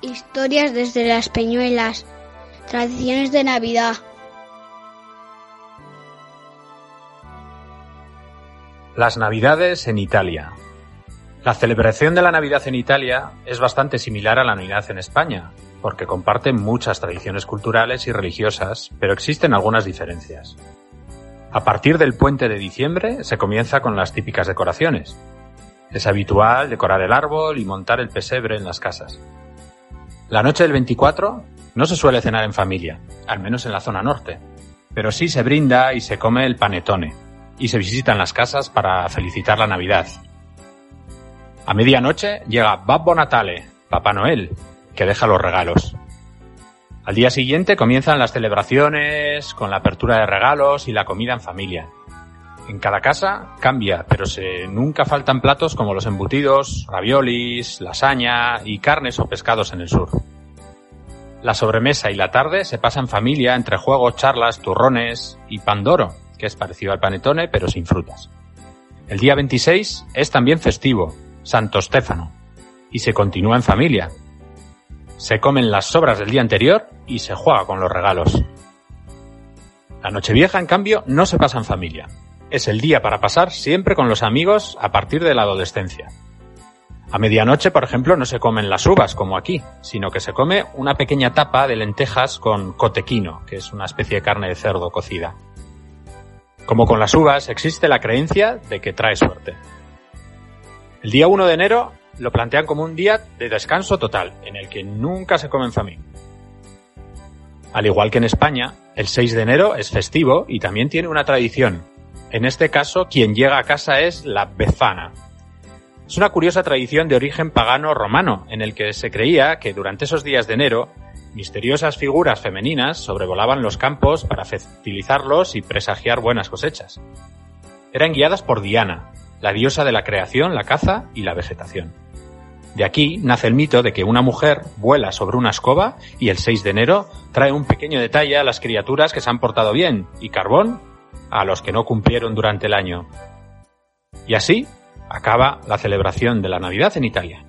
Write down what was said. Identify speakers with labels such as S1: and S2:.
S1: Historias desde las Peñuelas. Tradiciones de Navidad.
S2: Las Navidades en Italia. La celebración de la Navidad en Italia es bastante similar a la Navidad en España, porque comparten muchas tradiciones culturales y religiosas, pero existen algunas diferencias. A partir del puente de diciembre se comienza con las típicas decoraciones. Es habitual decorar el árbol y montar el pesebre en las casas. La noche del 24 no se suele cenar en familia, al menos en la zona norte, pero sí se brinda y se come el panetone, y se visitan las casas para felicitar la Navidad. A medianoche llega Babbo Natale, Papá Noel, que deja los regalos. Al día siguiente comienzan las celebraciones con la apertura de regalos y la comida en familia. En cada casa cambia, pero se, nunca faltan platos como los embutidos, raviolis, lasaña y carnes o pescados en el sur. La sobremesa y la tarde se pasa en familia entre juegos, charlas, turrones y pandoro, que es parecido al panetone pero sin frutas. El día 26 es también festivo, Santo Stefano, y se continúa en familia. Se comen las sobras del día anterior y se juega con los regalos. La Nochevieja, en cambio, no se pasa en familia, es el día para pasar siempre con los amigos a partir de la adolescencia. A medianoche, por ejemplo, no se comen las uvas como aquí, sino que se come una pequeña tapa de lentejas con cotequino, que es una especie de carne de cerdo cocida. Como con las uvas, existe la creencia de que trae suerte. El día 1 de enero lo plantean como un día de descanso total, en el que nunca se come en familia. Al igual que en España, el 6 de enero es festivo y también tiene una tradición, en este caso, quien llega a casa es la Befana. Es una curiosa tradición de origen pagano romano, en el que se creía que durante esos días de enero, misteriosas figuras femeninas sobrevolaban los campos para fertilizarlos y presagiar buenas cosechas. Eran guiadas por Diana, la diosa de la creación, la caza y la vegetación. De aquí nace el mito de que una mujer vuela sobre una escoba y el 6 de enero trae un pequeño detalle a las criaturas que se han portado bien y carbón a los que no cumplieron durante el año. Y así acaba la celebración de la Navidad en Italia.